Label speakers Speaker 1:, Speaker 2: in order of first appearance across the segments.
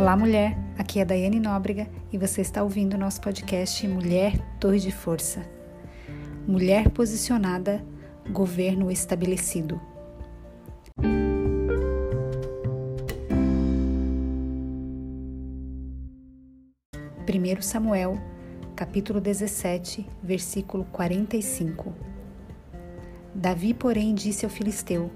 Speaker 1: Olá, mulher. Aqui é Daiane Nóbrega e você está ouvindo o nosso podcast Mulher Torre de Força. Mulher posicionada, governo estabelecido. 1 Samuel, capítulo 17, versículo 45. Davi, porém, disse ao filisteu: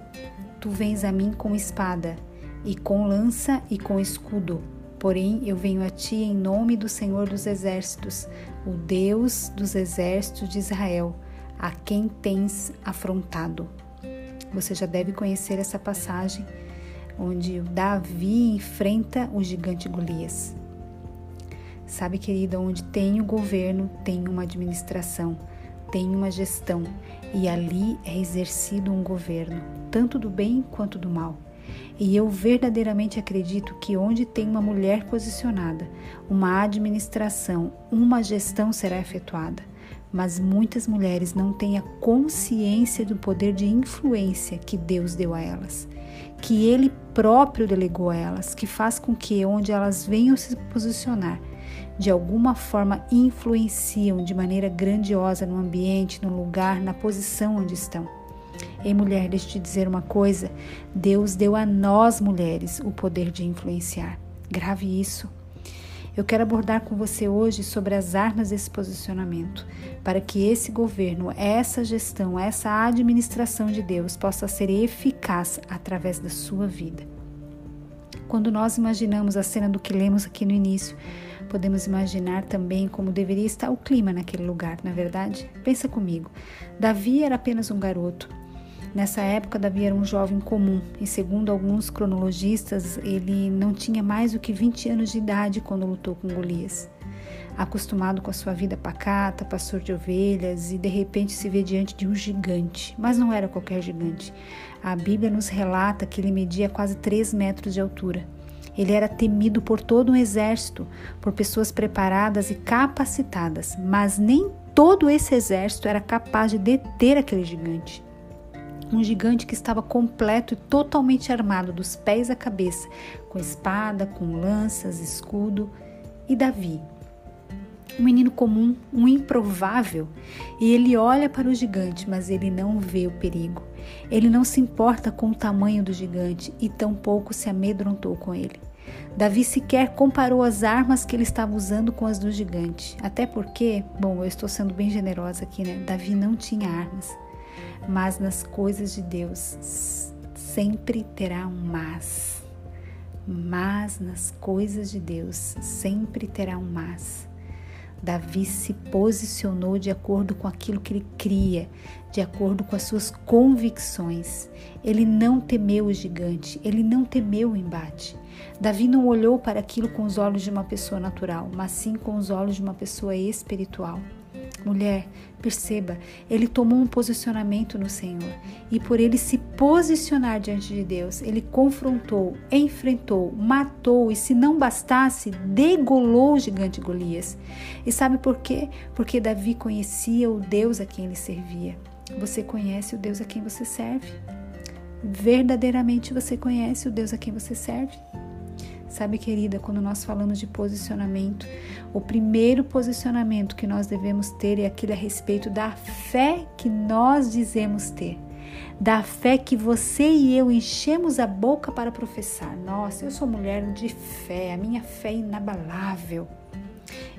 Speaker 1: Tu vens a mim com espada, e com lança e com escudo Porém, eu venho a ti em nome do Senhor dos Exércitos, o Deus dos exércitos de Israel, a quem tens afrontado. Você já deve conhecer essa passagem onde Davi enfrenta o gigante Golias. Sabe, querida, onde tem o governo, tem uma administração, tem uma gestão, e ali é exercido um governo, tanto do bem quanto do mal. E eu verdadeiramente acredito que onde tem uma mulher posicionada, uma administração, uma gestão será efetuada. Mas muitas mulheres não têm a consciência do poder de influência que Deus deu a elas, que Ele próprio delegou a elas, que faz com que onde elas venham se posicionar, de alguma forma influenciam de maneira grandiosa no ambiente, no lugar, na posição onde estão. Ei, mulher, deixa eu te dizer uma coisa: Deus deu a nós mulheres o poder de influenciar. Grave isso. Eu quero abordar com você hoje sobre as armas desse posicionamento, para que esse governo, essa gestão, essa administração de Deus possa ser eficaz através da sua vida. Quando nós imaginamos a cena do que lemos aqui no início, podemos imaginar também como deveria estar o clima naquele lugar, na é verdade? Pensa comigo. Davi era apenas um garoto, Nessa época, Davi era um jovem comum e, segundo alguns cronologistas, ele não tinha mais do que 20 anos de idade quando lutou com Golias. Acostumado com a sua vida pacata, pastor de ovelhas, e de repente se vê diante de um gigante, mas não era qualquer gigante. A Bíblia nos relata que ele media quase 3 metros de altura. Ele era temido por todo um exército, por pessoas preparadas e capacitadas, mas nem todo esse exército era capaz de deter aquele gigante um gigante que estava completo e totalmente armado dos pés à cabeça, com espada, com lanças, escudo, e Davi. Um menino comum, um improvável, e ele olha para o gigante, mas ele não vê o perigo. Ele não se importa com o tamanho do gigante e tampouco se amedrontou com ele. Davi sequer comparou as armas que ele estava usando com as do gigante. Até porque, bom, eu estou sendo bem generosa aqui, né? Davi não tinha armas mas nas coisas de Deus sempre terá um mas. Mas nas coisas de Deus sempre terá um mas. Davi se posicionou de acordo com aquilo que ele cria, de acordo com as suas convicções. Ele não temeu o gigante, ele não temeu o embate. Davi não olhou para aquilo com os olhos de uma pessoa natural, mas sim com os olhos de uma pessoa espiritual. Mulher, perceba, ele tomou um posicionamento no Senhor e por ele se posicionar diante de Deus, ele confrontou, enfrentou, matou e, se não bastasse, degolou o gigante Golias. E sabe por quê? Porque Davi conhecia o Deus a quem ele servia. Você conhece o Deus a quem você serve? Verdadeiramente você conhece o Deus a quem você serve? Sabe, querida, quando nós falamos de posicionamento, o primeiro posicionamento que nós devemos ter é aquele a respeito da fé que nós dizemos ter. Da fé que você e eu enchemos a boca para professar. Nossa, eu sou mulher de fé, a minha fé é inabalável.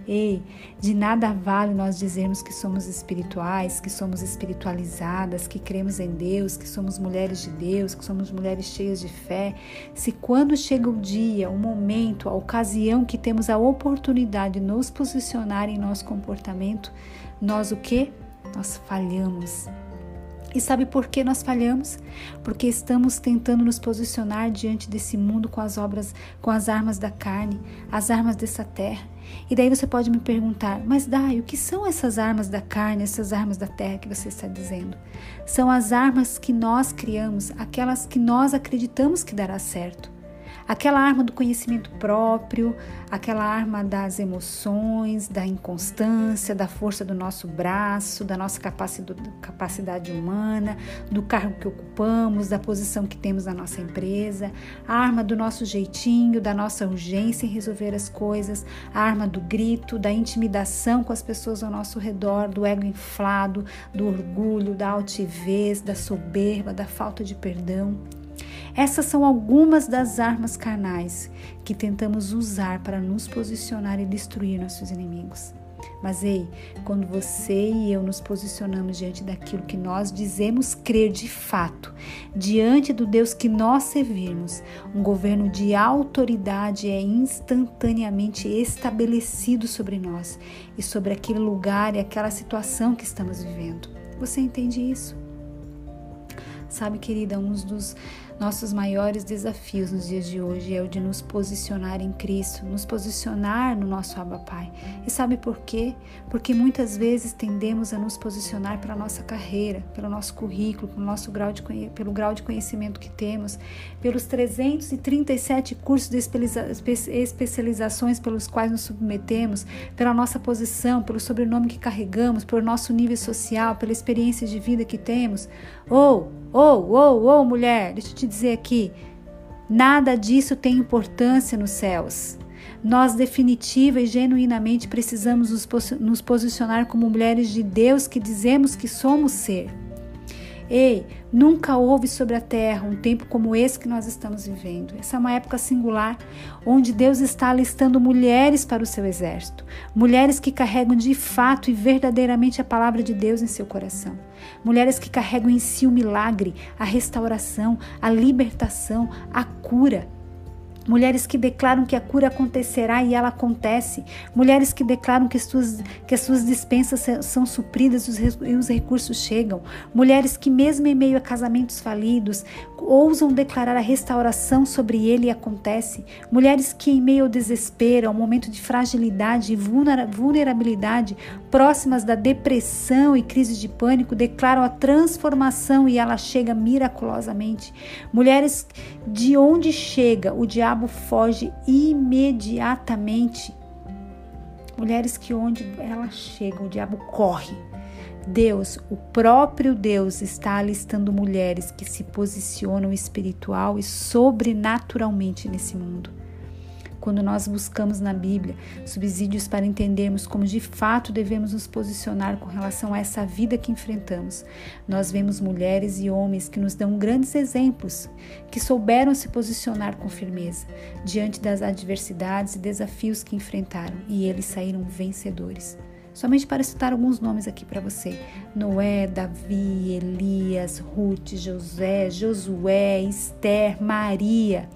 Speaker 1: Ei, de nada vale nós dizermos que somos espirituais, que somos espiritualizadas, que cremos em Deus, que somos mulheres de Deus, que somos mulheres cheias de fé, se quando chega o dia, o momento, a ocasião que temos a oportunidade de nos posicionar em nosso comportamento, nós o que? Nós falhamos. E sabe por que nós falhamos? Porque estamos tentando nos posicionar diante desse mundo com as obras, com as armas da carne, as armas dessa terra. E daí você pode me perguntar, mas Dai, o que são essas armas da carne, essas armas da terra que você está dizendo? São as armas que nós criamos, aquelas que nós acreditamos que dará certo. Aquela arma do conhecimento próprio, aquela arma das emoções, da inconstância, da força do nosso braço, da nossa capacidade humana, do cargo que ocupamos, da posição que temos na nossa empresa, a arma do nosso jeitinho, da nossa urgência em resolver as coisas, a arma do grito, da intimidação com as pessoas ao nosso redor, do ego inflado, do orgulho, da altivez, da soberba, da falta de perdão. Essas são algumas das armas carnais que tentamos usar para nos posicionar e destruir nossos inimigos. Mas ei, quando você e eu nos posicionamos diante daquilo que nós dizemos crer de fato, diante do Deus que nós servimos, um governo de autoridade é instantaneamente estabelecido sobre nós e sobre aquele lugar e aquela situação que estamos vivendo. Você entende isso? Sabe, querida, um dos nossos maiores desafios nos dias de hoje é o de nos posicionar em Cristo, nos posicionar no nosso Abba Pai. E sabe por quê? Porque muitas vezes tendemos a nos posicionar pela nossa carreira, pelo nosso currículo, pelo nosso grau de, pelo grau de conhecimento que temos, pelos 337 cursos de especializações pelos quais nos submetemos, pela nossa posição, pelo sobrenome que carregamos, pelo nosso nível social, pela experiência de vida que temos. Ou, ou, ou, ou, mulher, deixa eu te dizer aqui, nada disso tem importância nos céus. Nós definitiva e genuinamente precisamos nos posicionar como mulheres de Deus que dizemos que somos ser. Ei, nunca houve sobre a terra um tempo como esse que nós estamos vivendo. Essa é uma época singular onde Deus está alistando mulheres para o seu exército, mulheres que carregam de fato e verdadeiramente a palavra de Deus em seu coração, mulheres que carregam em si o milagre, a restauração, a libertação, a cura. Mulheres que declaram que a cura acontecerá e ela acontece. Mulheres que declaram que as suas, que as suas dispensas são supridas e os recursos chegam. Mulheres que, mesmo em meio a casamentos falidos, ousam declarar a restauração sobre ele e acontece. Mulheres que, em meio ao desespero, ao momento de fragilidade e vulnerabilidade, próximas da depressão e crise de pânico, declaram a transformação e ela chega miraculosamente. Mulheres de onde chega o diabo foge imediatamente. Mulheres que onde ela chega, o diabo corre. Deus, o próprio Deus, está alistando mulheres que se posicionam espiritual e sobrenaturalmente nesse mundo quando nós buscamos na Bíblia subsídios para entendermos como de fato devemos nos posicionar com relação a essa vida que enfrentamos. Nós vemos mulheres e homens que nos dão grandes exemplos, que souberam se posicionar com firmeza diante das adversidades e desafios que enfrentaram e eles saíram vencedores. Somente para citar alguns nomes aqui para você: Noé, Davi, Elias, Ruth, José, Josué, Esther, Maria.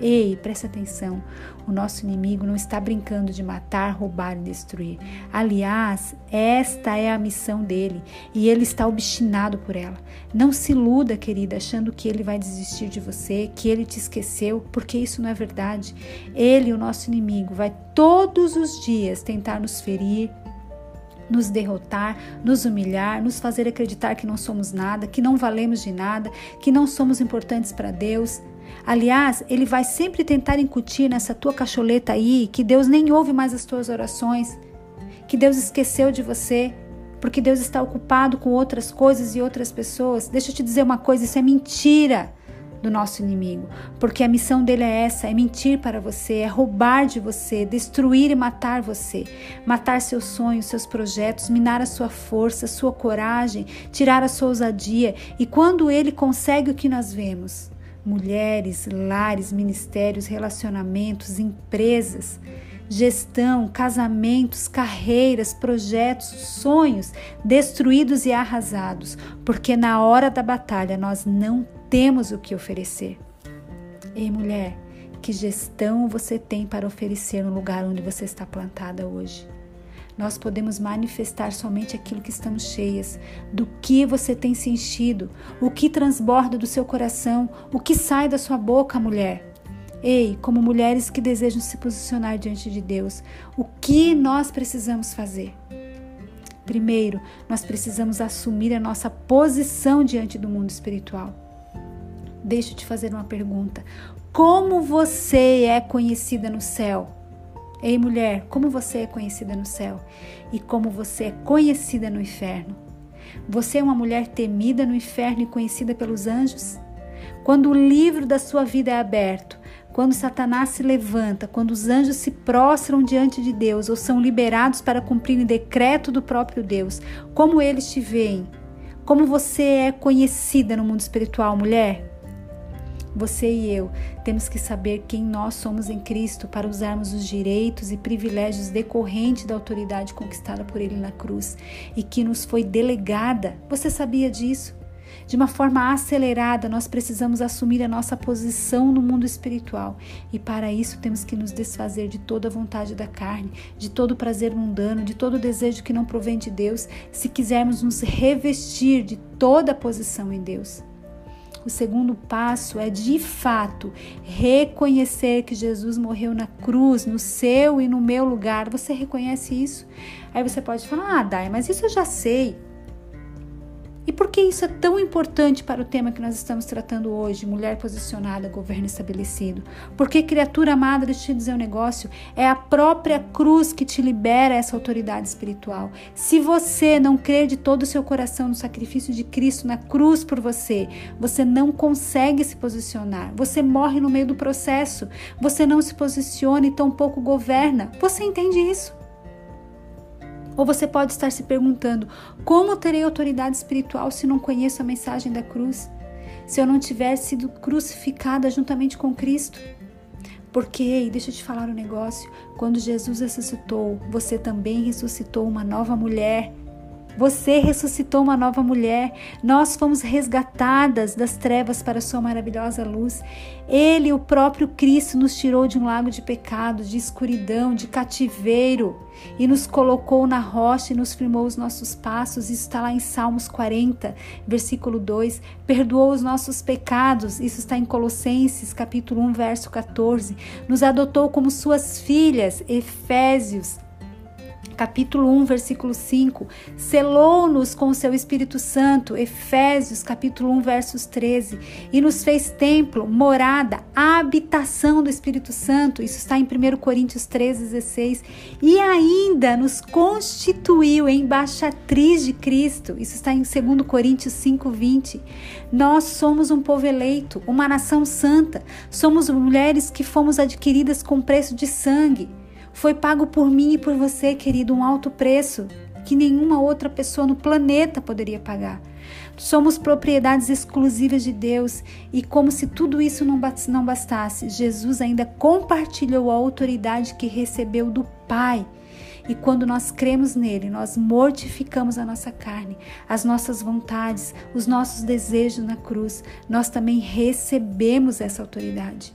Speaker 1: Ei, preste atenção. O nosso inimigo não está brincando de matar, roubar e destruir. Aliás, esta é a missão dele e ele está obstinado por ela. Não se iluda, querida, achando que ele vai desistir de você, que ele te esqueceu, porque isso não é verdade. Ele, o nosso inimigo, vai todos os dias tentar nos ferir, nos derrotar, nos humilhar, nos fazer acreditar que não somos nada, que não valemos de nada, que não somos importantes para Deus. Aliás, ele vai sempre tentar incutir nessa tua cacholeta aí que Deus nem ouve mais as tuas orações, que Deus esqueceu de você, porque Deus está ocupado com outras coisas e outras pessoas. Deixa eu te dizer uma coisa: isso é mentira do nosso inimigo, porque a missão dele é essa: é mentir para você, é roubar de você, destruir e matar você, matar seus sonhos, seus projetos, minar a sua força, sua coragem, tirar a sua ousadia. E quando ele consegue o que nós vemos, mulheres, lares, ministérios, relacionamentos, empresas, gestão, casamentos, carreiras, projetos, sonhos destruídos e arrasados, porque na hora da batalha nós não temos o que oferecer. Ei, mulher, que gestão você tem para oferecer no lugar onde você está plantada hoje? Nós podemos manifestar somente aquilo que estamos cheias, do que você tem se enchido, o que transborda do seu coração, o que sai da sua boca, mulher. Ei, como mulheres que desejam se posicionar diante de Deus, o que nós precisamos fazer? Primeiro, nós precisamos assumir a nossa posição diante do mundo espiritual. deixa eu te fazer uma pergunta. Como você é conhecida no céu? Ei, mulher, como você é conhecida no céu? E como você é conhecida no inferno? Você é uma mulher temida no inferno e conhecida pelos anjos? Quando o livro da sua vida é aberto, quando Satanás se levanta, quando os anjos se prostram diante de Deus ou são liberados para cumprir o decreto do próprio Deus, como eles te veem? Como você é conhecida no mundo espiritual, mulher? Você e eu temos que saber quem nós somos em Cristo para usarmos os direitos e privilégios decorrentes da autoridade conquistada por Ele na cruz e que nos foi delegada. Você sabia disso? De uma forma acelerada, nós precisamos assumir a nossa posição no mundo espiritual. E para isso temos que nos desfazer de toda a vontade da carne, de todo o prazer mundano, de todo o desejo que não provém de Deus, se quisermos nos revestir de toda a posição em Deus. O segundo passo é de fato reconhecer que Jesus morreu na cruz, no seu e no meu lugar. Você reconhece isso? Aí você pode falar: "Ah, Dai, mas isso eu já sei". E por que isso é tão importante para o tema que nós estamos tratando hoje, mulher posicionada, governo estabelecido? Porque, criatura amada, deixa eu te dizer um negócio, é a própria cruz que te libera essa autoridade espiritual. Se você não crer de todo o seu coração no sacrifício de Cristo na cruz por você, você não consegue se posicionar. Você morre no meio do processo. Você não se posiciona e tampouco governa. Você entende isso? Ou você pode estar se perguntando: como terei autoridade espiritual se não conheço a mensagem da cruz? Se eu não tiver sido crucificada juntamente com Cristo? Porque, deixa eu te falar um negócio: quando Jesus ressuscitou, você também ressuscitou uma nova mulher você ressuscitou uma nova mulher. Nós fomos resgatadas das trevas para a sua maravilhosa luz. Ele, o próprio Cristo, nos tirou de um lago de pecado, de escuridão, de cativeiro e nos colocou na rocha e nos firmou os nossos passos. Isso está lá em Salmos 40, versículo 2. Perdoou os nossos pecados. Isso está em Colossenses, capítulo 1, verso 14. Nos adotou como suas filhas. Efésios capítulo 1, versículo 5, selou-nos com o seu Espírito Santo, Efésios, capítulo 1, versos 13, e nos fez templo, morada, habitação do Espírito Santo, isso está em 1 Coríntios 13, 16, e ainda nos constituiu embaixatriz de Cristo, isso está em 2 Coríntios 5, 20. Nós somos um povo eleito, uma nação santa, somos mulheres que fomos adquiridas com preço de sangue. Foi pago por mim e por você, querido, um alto preço que nenhuma outra pessoa no planeta poderia pagar. Somos propriedades exclusivas de Deus e, como se tudo isso não bastasse, Jesus ainda compartilhou a autoridade que recebeu do Pai. E quando nós cremos nele, nós mortificamos a nossa carne, as nossas vontades, os nossos desejos na cruz. Nós também recebemos essa autoridade.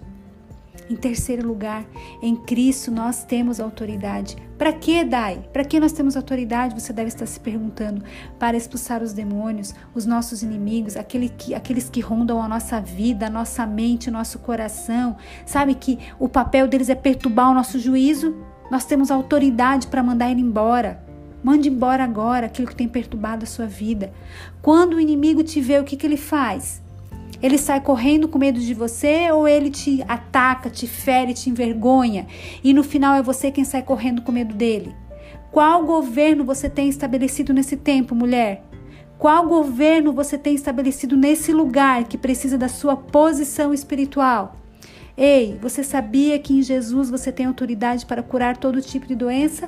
Speaker 1: Em terceiro lugar, em Cristo nós temos autoridade. Para que, Dai? Para que nós temos autoridade? Você deve estar se perguntando. Para expulsar os demônios, os nossos inimigos, aquele que, aqueles que rondam a nossa vida, a nossa mente, o nosso coração. Sabe que o papel deles é perturbar o nosso juízo? Nós temos autoridade para mandar ele embora. Mande embora agora aquilo que tem perturbado a sua vida. Quando o inimigo te vê, o que, que ele faz? Ele sai correndo com medo de você ou ele te ataca, te fere, te envergonha e no final é você quem sai correndo com medo dele? Qual governo você tem estabelecido nesse tempo, mulher? Qual governo você tem estabelecido nesse lugar que precisa da sua posição espiritual? Ei, você sabia que em Jesus você tem autoridade para curar todo tipo de doença?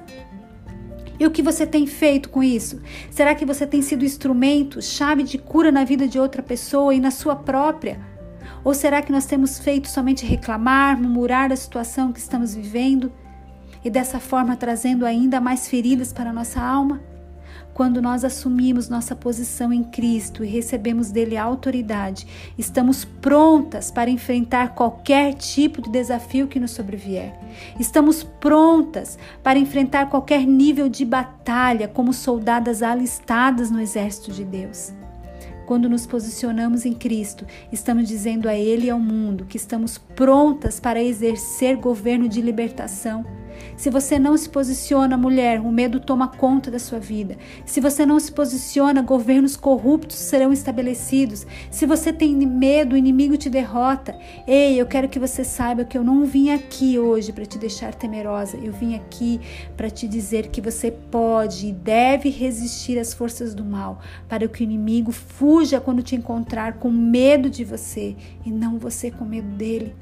Speaker 1: E o que você tem feito com isso? Será que você tem sido instrumento, chave de cura na vida de outra pessoa e na sua própria? Ou será que nós temos feito somente reclamar, murmurar da situação que estamos vivendo e dessa forma trazendo ainda mais feridas para a nossa alma? Quando nós assumimos nossa posição em Cristo e recebemos dele a autoridade, estamos prontas para enfrentar qualquer tipo de desafio que nos sobrevier. Estamos prontas para enfrentar qualquer nível de batalha como soldadas alistadas no exército de Deus. Quando nos posicionamos em Cristo, estamos dizendo a Ele e ao mundo que estamos prontas para exercer governo de libertação Se você não se posiciona, mulher, o medo toma conta da sua vida. Se você não se posiciona, governos corruptos serão estabelecidos. Se você tem medo, o inimigo te derrota. Ei, eu quero que você saiba que eu não vim aqui hoje para te deixar temerosa. Eu vim aqui para te dizer que você pode e deve resistir às forças do mal, para que o inimigo fuja quando te encontrar com medo de você e não você com medo dele.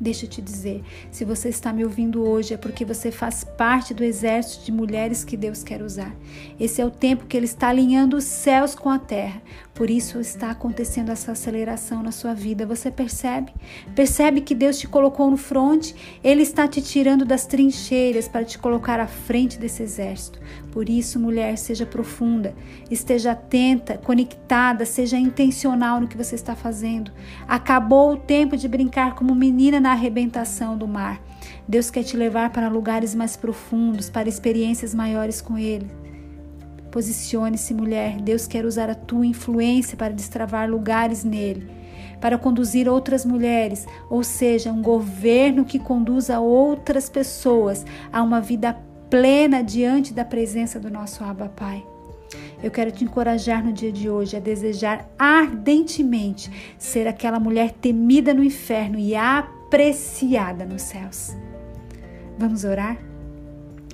Speaker 1: Deixa eu te dizer, se você está me ouvindo hoje é porque você faz parte do exército de mulheres que Deus quer usar. Esse é o tempo que Ele está alinhando os céus com a terra. Por isso está acontecendo essa aceleração na sua vida. Você percebe? Percebe que Deus te colocou no fronte? Ele está te tirando das trincheiras para te colocar à frente desse exército. Por isso, mulher, seja profunda, esteja atenta, conectada, seja intencional no que você está fazendo. Acabou o tempo de brincar como menina na arrebentação do mar. Deus quer te levar para lugares mais profundos, para experiências maiores com Ele. Posicione-se, mulher. Deus quer usar a tua influência para destravar lugares nele, para conduzir outras mulheres, ou seja, um governo que conduza outras pessoas a uma vida plena diante da presença do nosso Abba Pai. Eu quero te encorajar no dia de hoje a desejar ardentemente ser aquela mulher temida no inferno e apreciada nos céus. Vamos orar?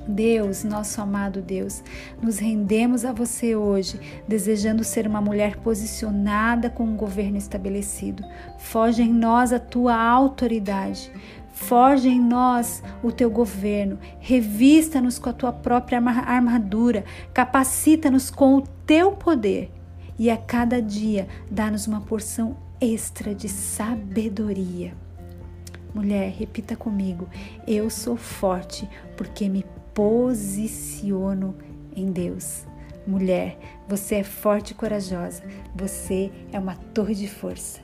Speaker 1: Deus, nosso amado Deus, nos rendemos a você hoje, desejando ser uma mulher posicionada com um governo estabelecido. Foge em nós a tua autoridade. Forge em nós o teu governo, revista-nos com a tua própria armadura, capacita-nos com o teu poder e a cada dia dá-nos uma porção extra de sabedoria. Mulher, repita comigo: eu sou forte porque me posiciono em Deus. Mulher, você é forte e corajosa. Você é uma torre de força.